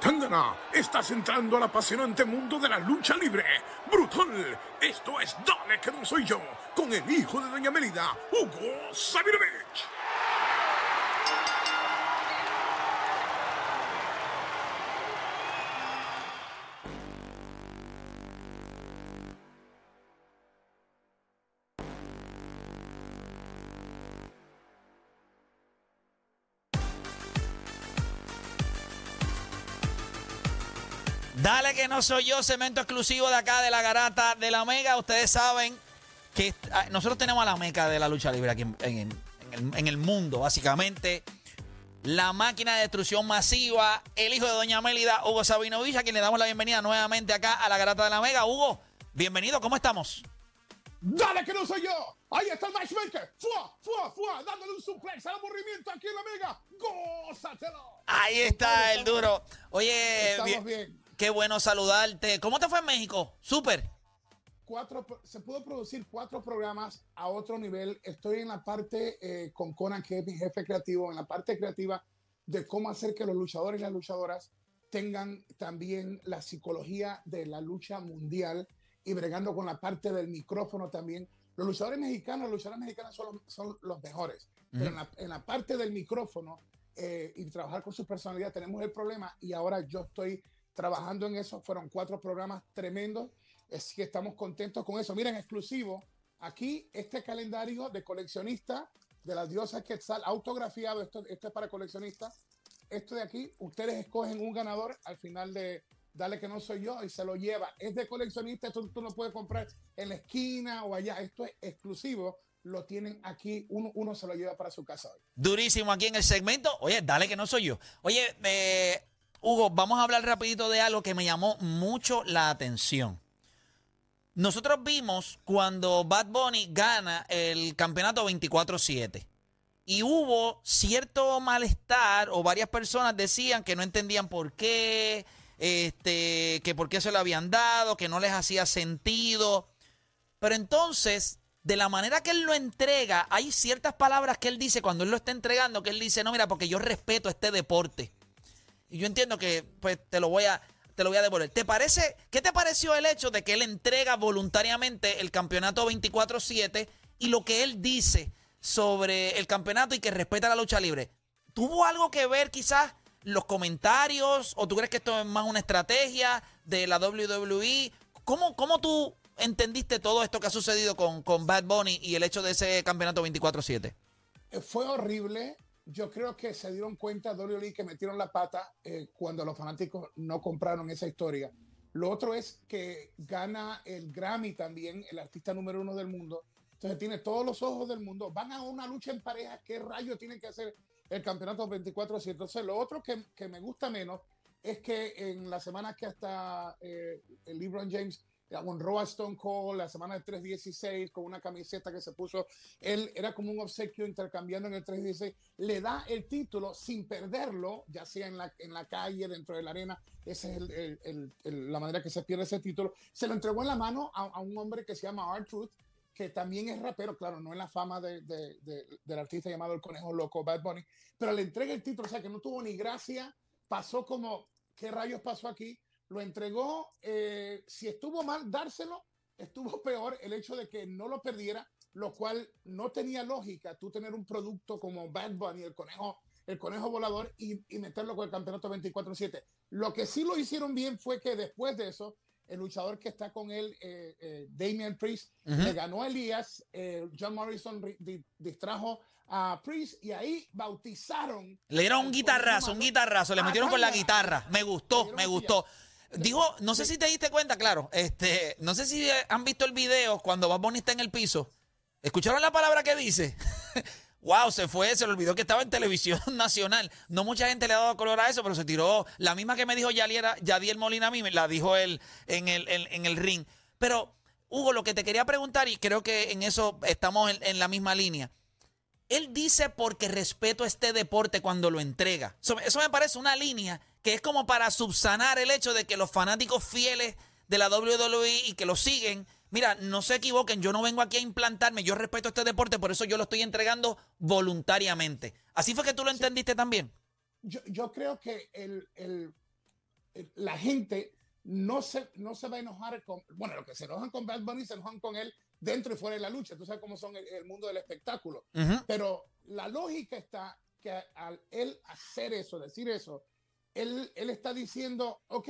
Tangana, estás entrando al apasionante mundo de la lucha libre. Brutal, esto es Dale que no soy yo, con el hijo de Doña Melida, Hugo Sabinovich. Que no soy yo, cemento exclusivo de acá de la garata de la Mega. Ustedes saben que ah, nosotros tenemos a la meca de la lucha libre aquí en, en- en el, en el mundo, básicamente. La máquina de destrucción masiva, el hijo de Doña Mélida, Hugo Sabinovich, a quien le damos la bienvenida nuevamente acá a la garata de la Mega. Hugo, bienvenido, ¿cómo estamos? ¡Dale que no soy yo! Ahí está el matchmaker. ¡Fua, fua, fua! Dándole un suplex al aburrimiento aquí en la mega. ¡Gózatelo! Ahí está el duro. Oye, Estamos bien- bien. Qué bueno saludarte. ¿Cómo te fue en México? Súper. Cuatro, se pudo producir cuatro programas a otro nivel. Estoy en la parte eh, con Conan, que es mi jefe creativo, en la parte creativa de cómo hacer que los luchadores y las luchadoras tengan también la psicología de la lucha mundial y bregando con la parte del micrófono también. Los luchadores mexicanos, los luchadores mexicanos son los, son los mejores, pero en la, en la parte del micrófono eh, y trabajar con su personalidad tenemos el problema y ahora yo estoy trabajando en eso. Fueron cuatro programas tremendos, es que estamos contentos con eso. Miren, exclusivo, aquí este calendario de coleccionista de la diosa Quetzal, autografiado, esto, esto es para coleccionistas. Esto de aquí, ustedes escogen un ganador al final de Dale que no soy yo y se lo lleva. Es de coleccionista, esto tú lo puedes comprar en la esquina o allá. Esto es exclusivo, lo tienen aquí, uno, uno se lo lleva para su casa hoy. Durísimo aquí en el segmento. Oye, dale que no soy yo. Oye, eh, Hugo, vamos a hablar rapidito de algo que me llamó mucho la atención. Nosotros vimos cuando Bad Bunny gana el campeonato 24-7. Y hubo cierto malestar o varias personas decían que no entendían por qué, este, que por qué se lo habían dado, que no les hacía sentido. Pero entonces, de la manera que él lo entrega, hay ciertas palabras que él dice cuando él lo está entregando, que él dice, no, mira, porque yo respeto este deporte. Y yo entiendo que, pues, te lo voy a, te lo voy a devolver. ¿Te parece, qué te pareció el hecho de que él entrega voluntariamente el campeonato 24-7 y lo que él dice sobre el campeonato y que respeta la lucha libre? ¿Tuvo algo que ver quizás los comentarios o tú crees que esto es más una estrategia de la WWE? ¿Cómo, cómo tú entendiste todo esto que ha sucedido con, con Bad Bunny y el hecho de ese campeonato 24-7? Eh, Fue horrible. Yo creo que se dieron cuenta WWE que metieron la pata eh, cuando los fanáticos no compraron esa historia. Lo otro es que gana el Grammy también, el artista número uno del mundo. Entonces tiene todos los ojos del mundo. Van a una lucha en pareja. ¿Qué rayos tienen que hacer el campeonato 24-7? Entonces lo otro que, que me gusta menos es que en la semana que hasta eh, el LeBron James honró a Stone Cold, la semana del 316, con una camiseta que se puso, él era como un obsequio intercambiando en el 316, le da el título sin perderlo, ya sea en la, en la calle, dentro de la arena, esa es el- el- el- la manera que se pierde ese título, se lo entregó en la mano a, a un hombre que se llama Art Truth, que también es rapero, claro, no en la fama de- de- de- del artista llamado El Conejo Loco, Bad Bunny, pero le entrega el título, o sea que no tuvo ni gracia, pasó como, ¿qué rayos pasó aquí? Lo entregó, eh, si estuvo mal dárselo, estuvo peor el hecho de que no lo perdiera, lo cual no tenía lógica tú tener un producto como Bad Bunny, el conejo, el conejo volador, y, y meterlo con el campeonato 24-7. Lo que sí lo hicieron bien fue que después de eso, el luchador que está con él, eh, eh, Damian Priest, le ganó a Elías, eh, John Morrison ri- di- distrajo a Priest y ahí bautizaron. Le dieron un guitarrazo, un guitarrazo, le metieron con la guitarra. Me gustó, me gustó. Digo, no sé si te diste cuenta, claro, este, no sé si han visto el video cuando Bad Bunny está en el piso. ¿Escucharon la palabra que dice? wow, se fue, se le olvidó que estaba en televisión nacional. No mucha gente le ha dado color a eso, pero se tiró la misma que me dijo Yaliera, Yadiel Molina a mí, la dijo él en el, en, el ring. Pero, Hugo, lo que te quería preguntar, y creo que en eso estamos en- en la misma línea. Él dice porque respeto este deporte cuando lo entrega. Eso me parece una línea que es como para subsanar el hecho de que los fanáticos fieles de la WWE y que lo siguen, mira, no se equivoquen, yo no vengo aquí a implantarme, yo respeto este deporte, por eso yo lo estoy entregando voluntariamente. Así fue que tú lo entendiste también. yo, yo creo que el, el- la gente no se, no se va a enojar con, bueno, los que se enojan con Bad Bunny se enojan con él dentro y fuera de la lucha. Tú sabes cómo son el, el mundo del espectáculo. Pero la lógica está que al él hacer eso, decir eso, él, está diciendo, ok,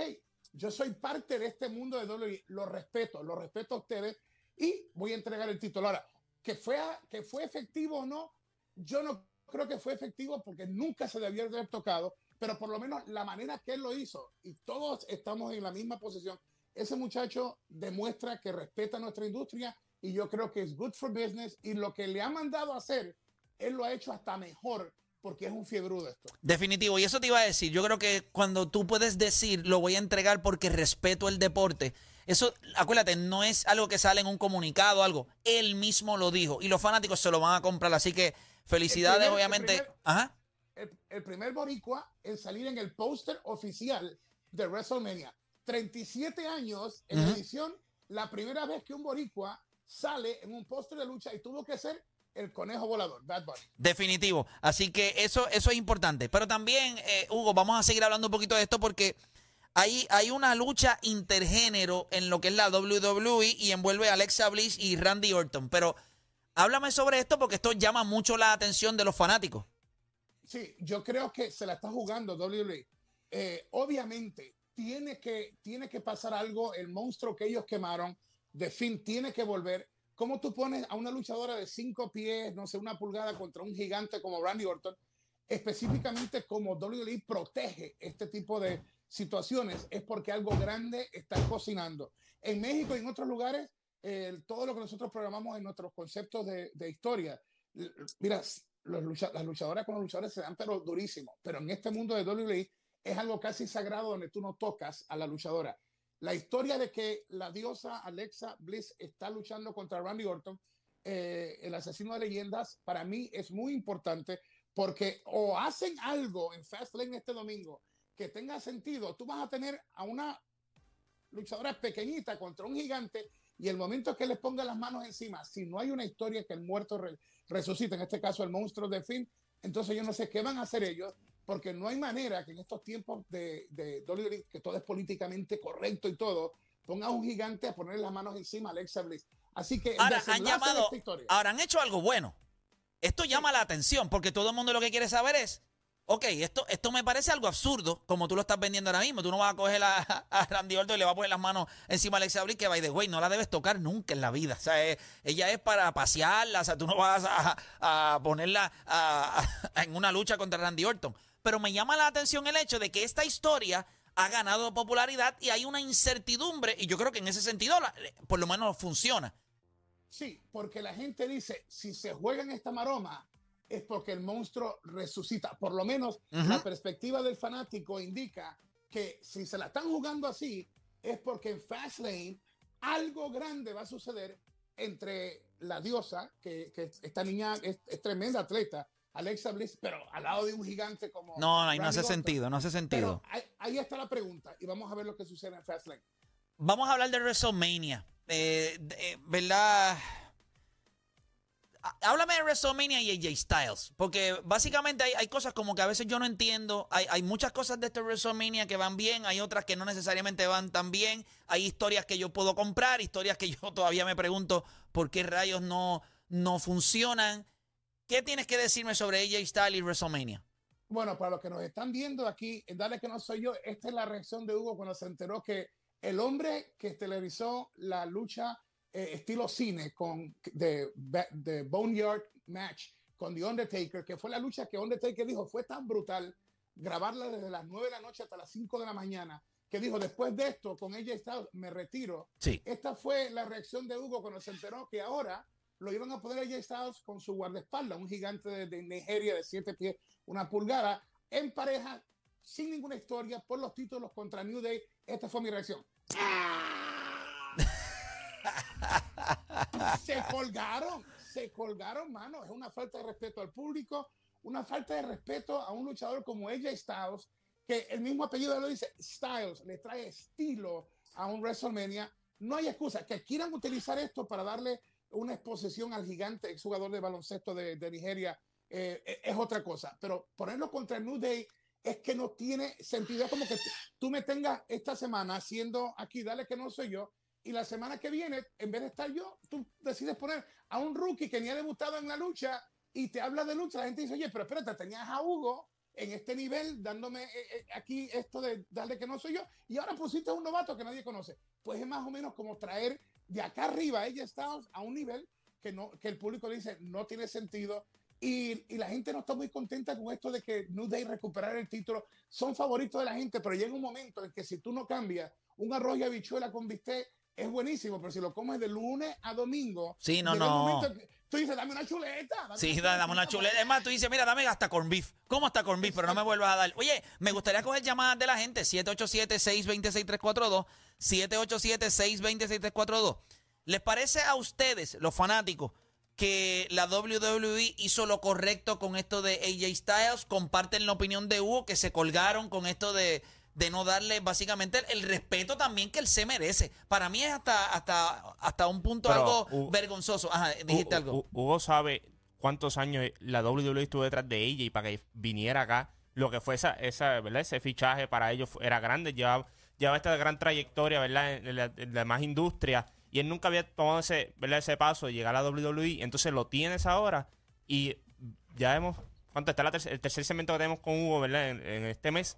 yo soy parte de este mundo de WWE, lo respeto, lo respeto a ustedes y voy a entregar el título. Ahora, que fue, que fue efectivo o no, yo no creo que fue efectivo porque nunca se debió haber tocado, pero por lo menos la manera que él lo hizo, y todos estamos en la misma posición, ese muchacho demuestra que respeta nuestra industria y yo creo que es good for business y lo que le ha mandado a hacer, él lo ha hecho hasta mejor porque es un fiebrudo esto. Definitivo, y eso te iba a decir, yo creo que cuando tú puedes decir, lo voy a entregar porque respeto el deporte, eso, acuérdate, no es algo que sale en un comunicado, algo, él mismo lo dijo y los fanáticos se lo van a comprar, así que felicidades, obviamente. El primer, boricua en salir en el póster oficial de WrestleMania. 37 años en edición, la primera vez que un boricua sale en un póster de lucha y tuvo que ser el conejo volador, Bad Bunny. Definitivo. Así que eso, eso es importante. Pero también, eh, Hugo, vamos a seguir hablando un poquito de esto porque hay, hay una lucha intergénero en lo que es la WWE y envuelve a Alexa Bliss y Randy Orton. Pero háblame sobre esto porque esto llama mucho la atención de los fanáticos. Sí, yo creo que se la está jugando WWE. Eh, obviamente, tiene que, tiene que pasar algo. El monstruo que ellos quemaron, de fin, tiene que volver ¿Cómo tú pones a una luchadora de cinco pies, no sé, una pulgada contra un gigante como Randy Orton? Específicamente como WWE protege este tipo de situaciones es porque algo grande está cocinando. En México y en otros lugares, todo lo que nosotros programamos en nuestros conceptos de, historia, mira, los las luchadoras con los luchadores se dan pero durísimo, pero en este mundo de WWE es algo casi sagrado donde tú no tocas a la luchadora. La historia de que la diosa Alexa Bliss está luchando contra Randy Orton, eh, el asesino de leyendas, para mí es muy importante porque o hacen algo en Fastlane este domingo que tenga sentido, tú vas a tener a una luchadora pequeñita contra un gigante y el momento que les ponga las manos encima, si no hay una historia que el muerto resucite, en este caso el monstruo de Finn, entonces yo no sé qué van a hacer ellos porque no hay manera que en estos tiempos de, de WWE, que todo es políticamente correcto y todo, ponga a un gigante a poner las manos encima a Alexa Bliss. Así que ahora han llamado, ahora han hecho algo bueno. Esto llama la atención porque todo el mundo lo que quiere saber es, ok, esto, esto me parece algo absurdo, como tú lo estás vendiendo ahora mismo. Tú no vas a coger a, Randy Orton y le vas a poner las manos encima a Alexa Bliss, que by the way, no la debes tocar nunca en la vida. O sea, ella es para pasearla, o sea, tú no vas a, a ponerla en una lucha contra Randy Orton pero me llama la atención el hecho de que esta historia ha ganado popularidad y hay una incertidumbre y yo creo que en ese sentido por lo menos funciona. Sí, porque la gente dice, si se juega en esta maroma es porque el monstruo resucita. Por lo menos la perspectiva del fanático indica que si se la están jugando así es porque en Fastlane algo grande va a suceder entre la diosa, que, esta niña es tremenda atleta, Alexa Bliss, pero al lado de un gigante como. No, no, no hace sentido, no hace sentido. ahí, está la pregunta y vamos a ver lo que sucede en Fastlane. Vamos a hablar de WrestleMania. Eh, ¿Verdad? Háblame de WrestleMania y AJ Styles, porque básicamente hay, cosas como que a veces yo no entiendo. Hay, hay, muchas cosas de este WrestleMania que van bien, hay otras que no necesariamente van tan bien. Hay historias que yo puedo comprar, historias que yo todavía me pregunto por qué rayos no, no funcionan. ¿Qué tienes que decirme sobre AJ Styles y WrestleMania? Bueno, para los que nos están viendo aquí, dale que no soy yo, esta es la reacción de Hugo cuando se enteró que el hombre que televisó la lucha eh, estilo cine con de, de Boneyard Match con The Undertaker, que fue la lucha que Undertaker dijo fue tan brutal grabarla desde las 9 de la noche hasta las 5 de la mañana, que dijo, después de esto, con ella Styles, me retiro. Sí. Esta fue la reacción de Hugo cuando se enteró que ahora lo iban a poner a Jay Styles con su guardaespaldas, un gigante de, Nigeria de siete pies, una pulgada, en pareja, sin ninguna historia, por los títulos contra New Day. Esta fue mi reacción. se colgaron, se colgaron, mano. Es una falta de respeto al público, una falta de respeto a un luchador como AJ Styles, que el mismo apellido lo dice, Styles, le trae estilo a un WrestleMania. No hay excusa que quieran utilizar esto para darle una exposición al gigante exjugador de baloncesto de, Nigeria eh, e, es otra cosa. Pero ponerlo contra el New Day es que no tiene sentido. Como que tú me tengas esta semana haciendo aquí, dale que no soy yo, y la semana que viene, en vez de estar yo, tú decides poner a un rookie que ni ha debutado en la lucha y te habla de lucha. La gente dice, oye, pero espérate, tenías a Hugo en este nivel dándome eh, eh, aquí esto de darle que no soy yo, y ahora pusiste a un novato que nadie conoce. Pues es más o menos como traer de acá arriba a ella Styles a un nivel que, no, que el público dice no tiene sentido. Y, y, la gente no está muy contenta con esto de que New Day recuperar el título. Son favoritos de la gente, pero llega un momento en que si tú no cambias un arroz y habichuela con bistec, es buenísimo, pero si lo comes de lunes a domingo, sí, no, no. Tú dices, dame una chuleta. Dame sí, dame una chuleta. Es más, tú dices, mira, dame hasta corn beef. ¿Cómo hasta corn beef? Pero no me vuelvas a dar. Oye, me gustaría coger llamadas de la gente. 787-626-342. 787-626-342. ¿Les parece a ustedes, los fanáticos, que la WWE hizo lo correcto con esto de AJ Styles? Comparten la opinión de Hugo, que se colgaron con esto de, de no darle básicamente el, respeto también que él se merece. Para mí es hasta, hasta, hasta un punto algo vergonzoso. Ajá, dijiste algo. Hugo sabe cuántos años la WWE estuvo detrás de AJ para que viniera acá. Lo que fue esa, esa, ¿verdad? ese fichaje para ellos era grande. Llevaba, llevaba esta gran trayectoria ¿verdad? En, la, en la más industria y él nunca había tomado ese, ese paso de llegar a la WWE. Entonces lo tienes ahora y ya hemos. ¿Cuánto está el tercer segmento que tenemos con Hugo, ¿verdad? En, este mes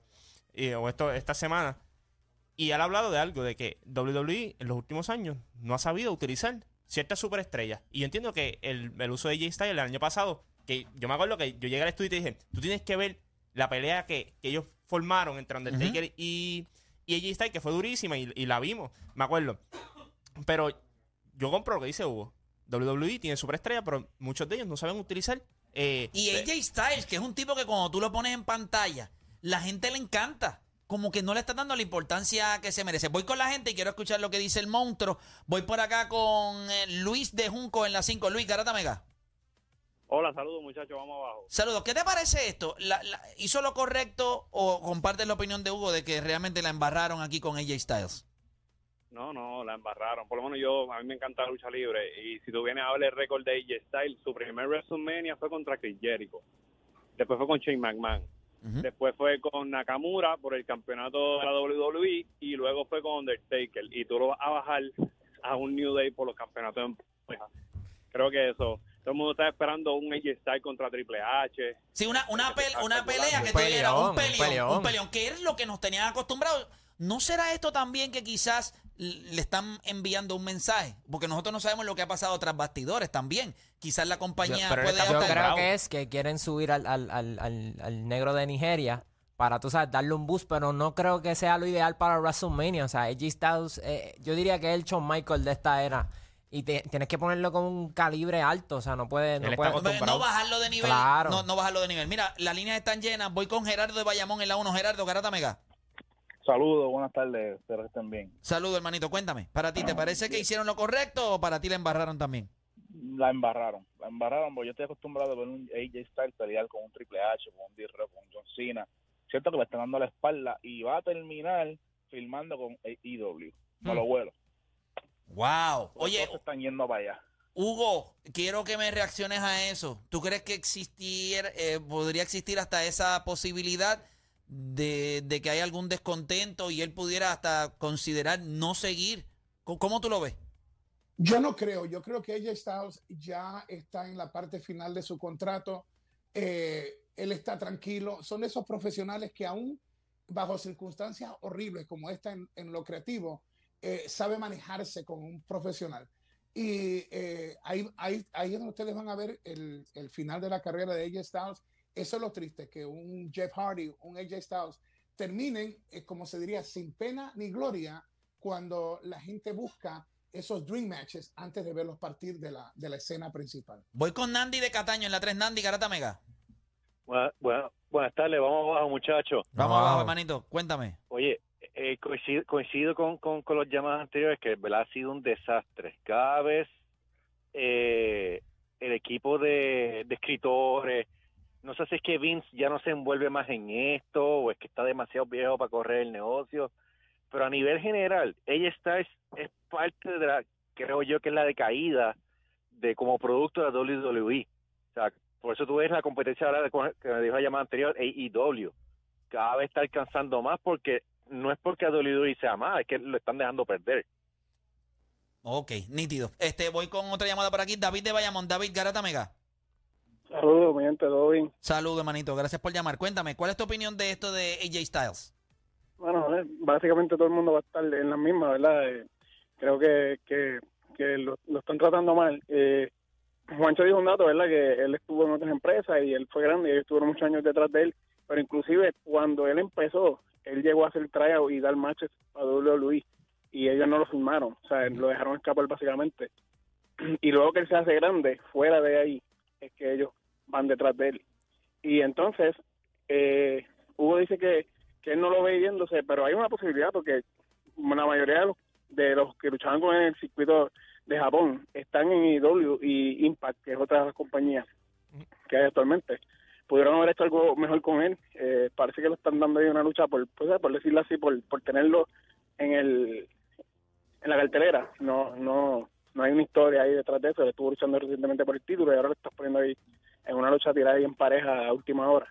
o esto, esta semana. Y él ha hablado de algo, de que WWE en los últimos años no ha sabido utilizar ciertas superestrellas. Y entiendo que el, uso de J Style el año pasado, que yo me acuerdo que yo llegué al estudio y te dije, tú tienes que ver la pelea que, ellos formaron entre Undertaker y, y AJ Styles, que fue durísima y, y, la vimos, me acuerdo. Pero yo compro lo que dice Hugo. WWE tiene superestrella, pero muchos de ellos no saben utilizar. Eh, y AJ Styles, que es un tipo que cuando tú lo pones en pantalla, la gente le encanta. Como que no le está dando la importancia que se merece. Voy con la gente y quiero escuchar lo que dice el monstruo. Voy por acá con eh, Luis de Junco en la 5. Luis, Garata Mega. Hola, saludos muchachos, vamos abajo. Saludos, ¿qué te parece esto? ¿Hizo lo correcto o comparte la opinión de Hugo de que realmente la embarraron aquí con AJ Styles? No, no, la embarraron. Por lo menos yo, a mí me encanta la lucha libre. Y si tú vienes a ver el récord de AJ Styles, su primer WrestleMania fue contra Chris Jericho. Después fue con Shane McMahon. Después fue con Nakamura por el campeonato de la WWE. Y luego fue con Undertaker. Y tú lo vas a bajar a un New Day por los campeonatos en Creo que eso. Todo el mundo está esperando un AJ Styles contra Triple H. Sí, una, una, una pelea que tuviera un peleón, un peleón, que es lo que nos tenían acostumbrados. ¿No será esto también que quizás le están enviando un mensaje, porque nosotros no sabemos lo que ha pasado tras bastidores también. Quizás la compañía puede Yo creo que es que quieren subir al, al, al, al, negro de Nigeria para, tú sabes, darle un boost, pero no creo que sea lo ideal para WrestleMania. O sea, AJ Styles, eh, yo diría que es el Shawn Michael de esta era. Y tienes que ponerlo con un calibre alto, o sea, no puede... No, no bajarlo de nivel. Claro. No, no bajarlo de nivel. Mira, las líneas están llenas. Voy con Gerardo de Bayamón en la 1. Gerardo, Garata Mega. Saludos, buenas tardes, espero que estén bien. Saludos, hermanito, cuéntame. ¿Para ti te parece que hicieron lo correcto o para ti la embarraron también? La embarraron, la embarraron, porque yo estoy acostumbrado a ver un AJ Styles pelear con un Triple H, con un d con un John Cena. Cierto que le están dando la espalda y va a terminar filmando con AEW. No hmm. lo vuelo. Wow. Oye, están yendo para allá. Hugo, quiero que me reacciones a eso. ¿Tú crees que existir, eh, podría existir hasta esa posibilidad de, que hay algún descontento y él pudiera hasta considerar no seguir. ¿Cómo tú lo ves? Yo no creo, yo creo que AJ Styles ya está en la parte final de su contrato, eh, él está tranquilo, son esos profesionales que aún bajo circunstancias horribles como esta en, lo creativo, eh, sabe manejarse como un profesional. Y eh, ahí, ahí, ahí, es donde ustedes van a ver el, el final de la carrera de AJ Styles eso es lo triste, que un Jeff Hardy, un AJ Styles, terminen, eh, como se diría, sin pena ni gloria cuando la gente busca esos dream matches antes de verlos partir de la, de la escena principal. Voy con Nandi de Cataño en la 3 Nandi, Garata Mega. Bueno, buenas tardes, vamos abajo muchachos. Vamos abajo, hermanito, cuéntame. Oye, eh, coincido, con, con, los llamados anteriores que ¿verdad? ha sido un desastre. Cada vez eh, el equipo de, de escritores, no sé si es que Vince ya no se envuelve más en esto o es que está demasiado viejo para correr el negocio, pero a nivel general, ella está es, parte de la, creo yo que es la decaída de como producto de la WWE. O sea, por eso tú ves la competencia ahora que me dijo la llamada anterior, AEW. cada vez está alcanzando más porque no es porque a WWE sea más, es que lo están dejando perder. Ok, nítido. Este, voy con otra llamada por aquí. David de Bayamón. David Garata Mega. Saludos, mi gente, todo bien. Saludos, hermanito. Gracias por llamar. Cuéntame, ¿cuál es tu opinión de esto de AJ Styles? Bueno, eh, básicamente todo el mundo va a estar en la misma, ¿verdad? Eh, creo que, que, que lo, lo están tratando mal. Eh, Juancho dijo un dato, ¿verdad? Que él estuvo en otras empresas y él fue grande y ellos estuvieron muchos años detrás de él. Pero inclusive cuando él empezó, él llegó a hacer tryout y dar matches a WWE y ellos no lo firmaron. O sea, lo dejaron escapar básicamente. Y luego que él se hace grande, fuera de ahí, es que ellos van detrás de él. Y entonces, eh, Hugo dice que, que él no lo ve yéndose, pero hay una posibilidad porque la mayoría de los, de los que luchaban con el circuito de Japón están en IW y Impact, que es otra de las compañías que hay actualmente. Pudieron haber hecho algo mejor con él. Eh, parece que lo están dando ahí una lucha por, pues, por decirlo así, por, por tenerlo en el en la cartelera. No, no, no hay una historia ahí detrás de eso. Él estuvo luchando recientemente por el título y ahora lo estás poniendo ahí en una lucha tirada ahí en pareja a última hora.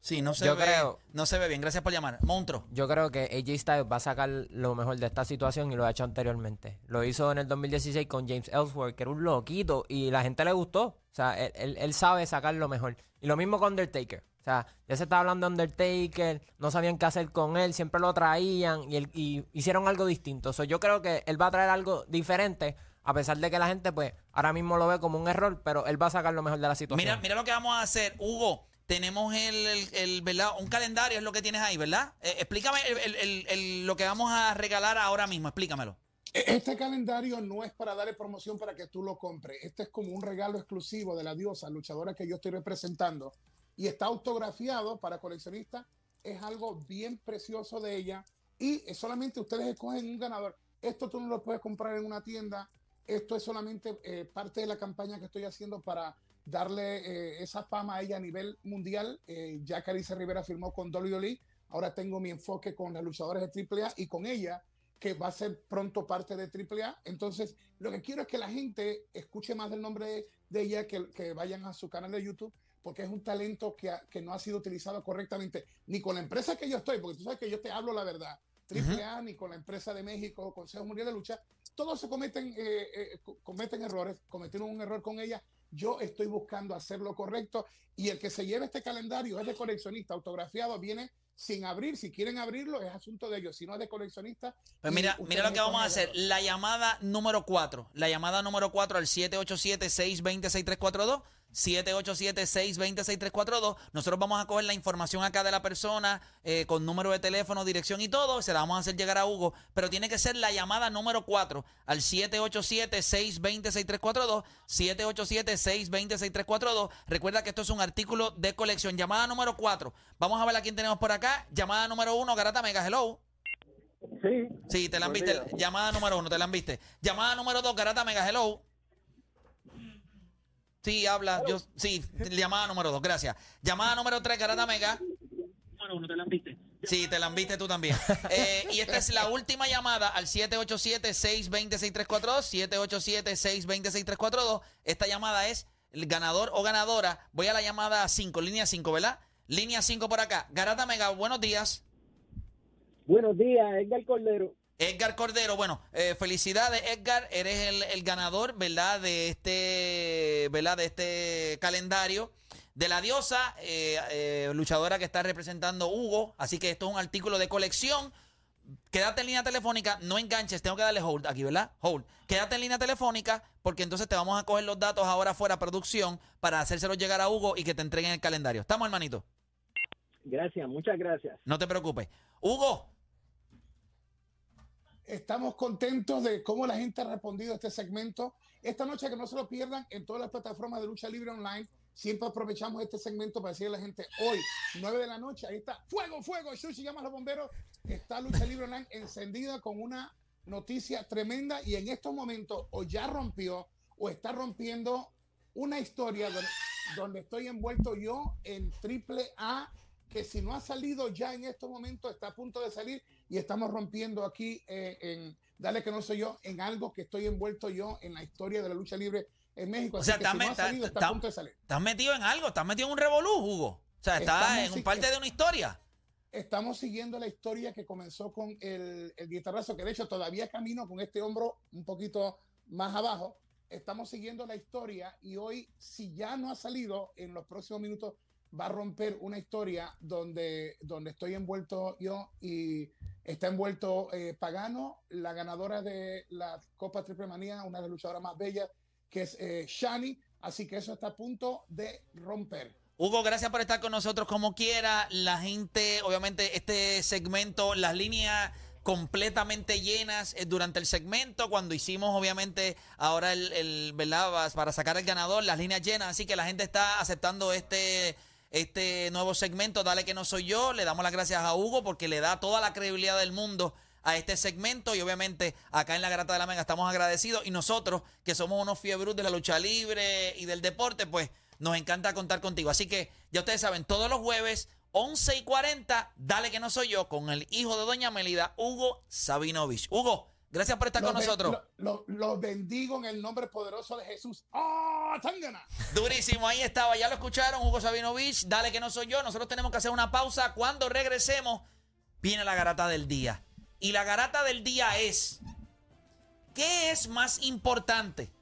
Sí, no se Yo ve. creo- No se ve bien. Gracias por llamar. Monstruo. Yo creo que AJ Styles va a sacar lo mejor de esta situación y lo ha hecho anteriormente. Lo hizo en el 2016 con James Ellsworth, que era un loquito, y la gente le gustó. O sea, él, él- él sabe sacar lo mejor. Y lo mismo con Undertaker. O sea, ya se estaba hablando de Undertaker, no sabían qué hacer con él, siempre lo traían y, él- y hicieron algo distinto. So, yo creo que él va a traer algo diferente, a pesar de que la gente, pues, ahora mismo lo ve como un error, pero él va a sacar lo mejor de la situación. Mira, mira lo que vamos a hacer. Hugo, tenemos el, el- el, ¿verdad? Un calendario es lo que tienes ahí, ¿verdad? Eh, explícame el- el- el- el- lo que vamos a regalar ahora mismo. Explícamelo. Este calendario no es para darle promoción para que tú lo compres. Este es como un regalo exclusivo de la diosa luchadora que yo estoy representando. Y está autografiado para coleccionistas. Es algo bien precioso de ella. Y solamente ustedes escogen un ganador. Esto tú no lo puedes comprar en una tienda. Esto es solamente eh, parte de la campaña que estoy haciendo para darle eh, esa fama a ella a nivel mundial. Eh, ya Carice Rivera firmó con WWE. Ahora tengo mi enfoque con las luchadoras de AAA y con ella que va a ser pronto parte de AAA. Entonces, lo que quiero es que la gente escuche más del nombre de, de ella, que, que vayan a su canal de YouTube, porque es un talento que, que no ha sido utilizado correctamente, ni con la empresa que yo estoy, porque tú sabes que yo te hablo la verdad. AAA, ni con la empresa de México, Consejo Mundial de Lucha, todos se cometen, eh, eh, co- cometen errores, cometieron un error con ella. Yo estoy buscando hacer lo correcto y el que se lleve este calendario es de coleccionista, autografiado, viene sin abrir. Si quieren abrirlo, es asunto de ellos. Si no es de coleccionista, Pues mira, mira lo que vamos a hacer. La llamada número 4. La llamada número 4 al 787-620-6342. 787-620-6342. Nosotros vamos a coger la información acá de la persona eh, con número de teléfono, dirección y todo. Se la vamos a hacer llegar a Hugo. Pero tiene que ser la llamada número 4 al 787-620-6342. 787-620-6342. Recuerda que esto es un artículo de colección. Llamada número 4. Vamos a ver a quién tenemos por acá. Llamada número 1, Garata Mega. Hello. Sí, Sí, te la han día. Llamada número uno, te la han viste. Llamada número dos, Garata Mega, hello. Sí, habla. Yo, sí, llamada número dos, gracias. Llamada número tres, Garata Mega. Sí, te la han viste tú también. Eh, y esta es la última llamada al 787-620-6342. 787-620-6342. Esta llamada es el ganador o ganadora. Voy a la llamada 5, línea 5, ¿verdad? Línea 5 por acá. Garata Mega, buenos días. Buenos días, Edgar Cordero. Edgar Cordero, bueno, eh, felicidades Edgar, eres el, el ganador, ¿verdad? De este, ¿verdad? De este calendario de la diosa, eh, eh, luchadora que está representando Hugo, así que esto es un artículo de colección. Quédate en línea telefónica, no enganches, tengo que darle hold aquí, ¿verdad? Hold. Quédate en línea telefónica porque entonces te vamos a coger los datos ahora fuera producción para hacérselos llegar a Hugo y que te entreguen el calendario. ¿Estamos, hermanito? Gracias, muchas gracias. No te preocupes. Hugo, Estamos contentos de cómo la gente ha respondido a este segmento. Esta noche que no se lo pierdan en todas las plataformas de lucha libre online. Siempre aprovechamos este segmento para decirle a la gente, hoy, 9 de la noche, ahí está, fuego, fuego, Sushi llama a los bomberos, está Lucha Libre Online encendida con una noticia tremenda y en estos momentos o ya rompió o está rompiendo una historia donde, donde estoy envuelto yo en triple A, que si no ha salido ya en estos momentos, está a punto de salir y estamos rompiendo aquí eh, en Dale que no soy yo, en algo que estoy envuelto yo en la historia de la lucha libre en México. O sea, que está si no está está- a punto de salir. estás metido en algo, estás metido en un revolú, Hugo. O sea, estás en un parte de una historia. estamos siguiendo la historia que comenzó con el, el guitarrazo, que de hecho todavía camino con este hombro un poquito más abajo. Estamos siguiendo la historia y hoy, si ya no ha salido, en los próximos minutos va a romper una historia donde, donde estoy envuelto yo y está envuelto eh, Pagano, la ganadora de la Copa Triple Manía, una de las luchadoras más bellas, que es eh, Shani. Así que eso está a punto de romper. Hugo, gracias por estar con nosotros como quiera. La gente, obviamente, este segmento, las líneas completamente llenas eh, durante el segmento, cuando hicimos obviamente ahora el, el, ¿verdad? Para sacar el ganador, las líneas llenas, así que la gente está aceptando este, este nuevo segmento, Dale que no soy yo, le damos las gracias a Hugo porque le da toda la credibilidad del mundo a este segmento y obviamente acá en la Grata de la Mega estamos agradecidos y nosotros que somos unos fiebros de la lucha libre y del deporte, pues nos encanta contar contigo. Así que ya ustedes saben, todos los jueves 11 y 40, dale que no soy yo, con el hijo de Doña Melida, Hugo Sabinovich. Hugo, gracias por estar Los con ben- nosotros. lo- lo- Los bendigo en el nombre poderoso de Jesús. ¡Ah, Tangana! Durísimo, ahí estaba, ya lo escucharon, Hugo Sabinovich, dale que no soy yo. Nosotros tenemos que hacer una pausa. Cuando regresemos, viene la garata del día. Y la garata del día es, ¿qué es más importante?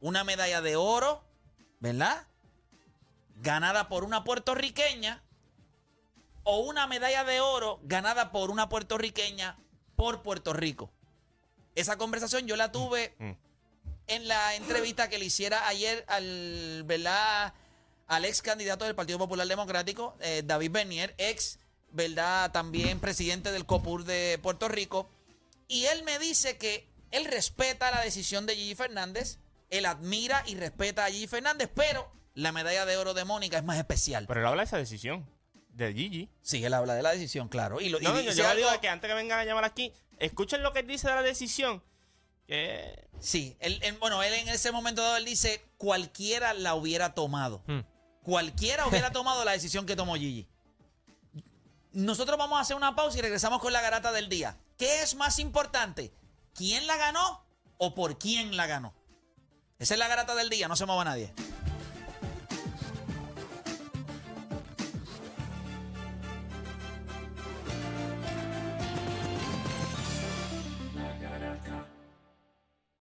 Una medalla de oro, ¿verdad? Ganada por una puertorriqueña o una medalla de oro ganada por una puertorriqueña por Puerto Rico. Esa conversación yo la tuve Mm. en la entrevista que le hiciera ayer al, ¿verdad? al ex candidato del Partido Popular Democrático, eh, David Bernier, ex, ¿verdad? También presidente del COPUR de Puerto Rico. Y él me dice que él respeta la decisión de Gigi Fernández, él admira y respeta a Gigi Fernández, pero la medalla de oro de Mónica es más especial. Pero él habla de esa decisión. De Gigi. Sí, él habla de la decisión, claro. Y lo, y No, yo, dice yo le algo- digo que antes que vengan a llamar aquí, escuchen lo que él dice de la decisión. Que Sí, él, él- bueno, él en ese momento dado, él dice, cualquiera la hubiera tomado. Hmm. Cualquiera hubiera tomado la decisión que tomó Gigi. Nosotros vamos a hacer una pausa y regresamos con la garata del día. ¿Qué es más importante? ¿Quién la ganó o por quién la ganó? Esa es la garata del día, no se mueva nadie.